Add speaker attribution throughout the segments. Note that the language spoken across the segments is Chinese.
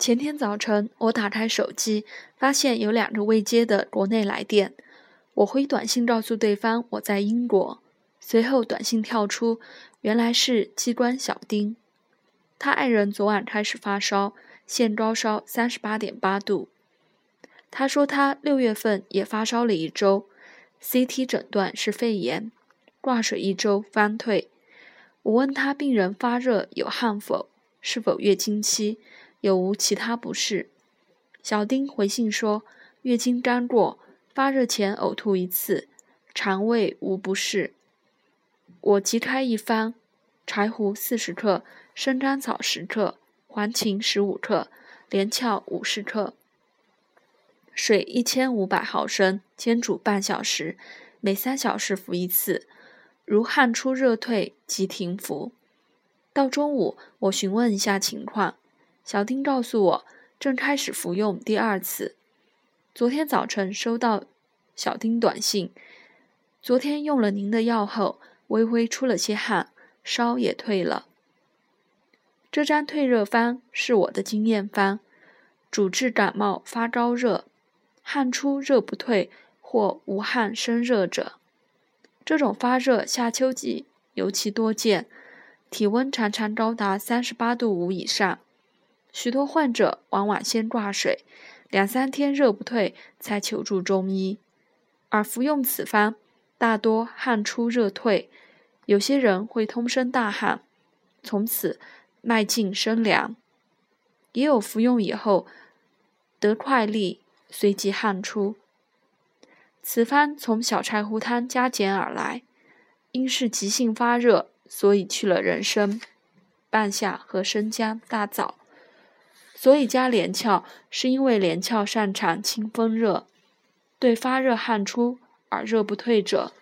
Speaker 1: 前天早晨，我打开手机，发现有两个未接的国内来电。我回短信告诉对方我在英国，随后短信跳出，原来是机关小丁。他爱人昨晚开始发烧，现高烧三十八点八度。他说他六月份也发烧了一周，CT 诊断是肺炎，挂水一周方退。我问他病人发热有汗否，是否月经期？有无其他不适？小丁回信说：月经刚过，发热前呕吐一次，肠胃无不适。我即开一方：柴胡四十克，生甘草十克，黄芩十五克，连翘五十克，水一千五百毫升，煎煮半小时，每三小时服一次。如汗出热退即停服。到中午，我询问一下情况。小丁告诉我，正开始服用第二次。昨天早晨收到小丁短信，昨天用了您的药后，微微出了些汗，烧也退了。这张退热方是我的经验方，主治感冒发高热，汗出热不退或无汗生热者。这种发热夏秋季尤其多见，体温常常高达三十八度五以上。许多患者往往先挂水，两三天热不退，才求助中医。而服用此方，大多汗出热退，有些人会通身大汗，从此脉静生凉；也有服用以后得快利，随即汗出。此方从小柴胡汤加减而来，因是急性发热，所以去了人参、半夏和生姜、大枣。所以加连翘，是因为连翘擅长清风热，对发热汗出而热不退者，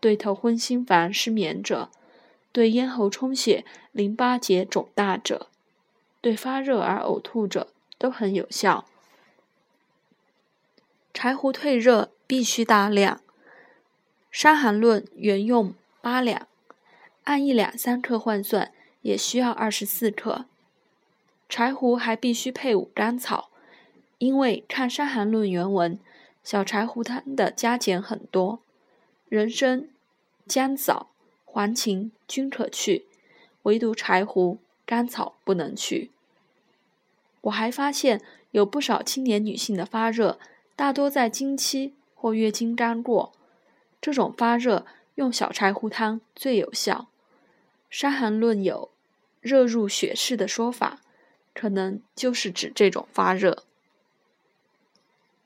Speaker 1: 对头昏心烦失眠者，对咽喉充血、淋巴结肿大者，对发热而呕吐者都很有效。柴胡退热必须大量，《伤寒论》原用八两，按一两三克换算，也需要二十四克。柴胡还必须配五甘草，因为看《伤寒论》原文，小柴胡汤的加减很多，人参、姜枣、黄芩均可去，唯独柴胡、甘草不能去。我还发现有不少青年女性的发热，大多在经期或月经刚过，这种发热用小柴胡汤最有效。《伤寒论》有“热入血室”的说法。可能就是指这种发热。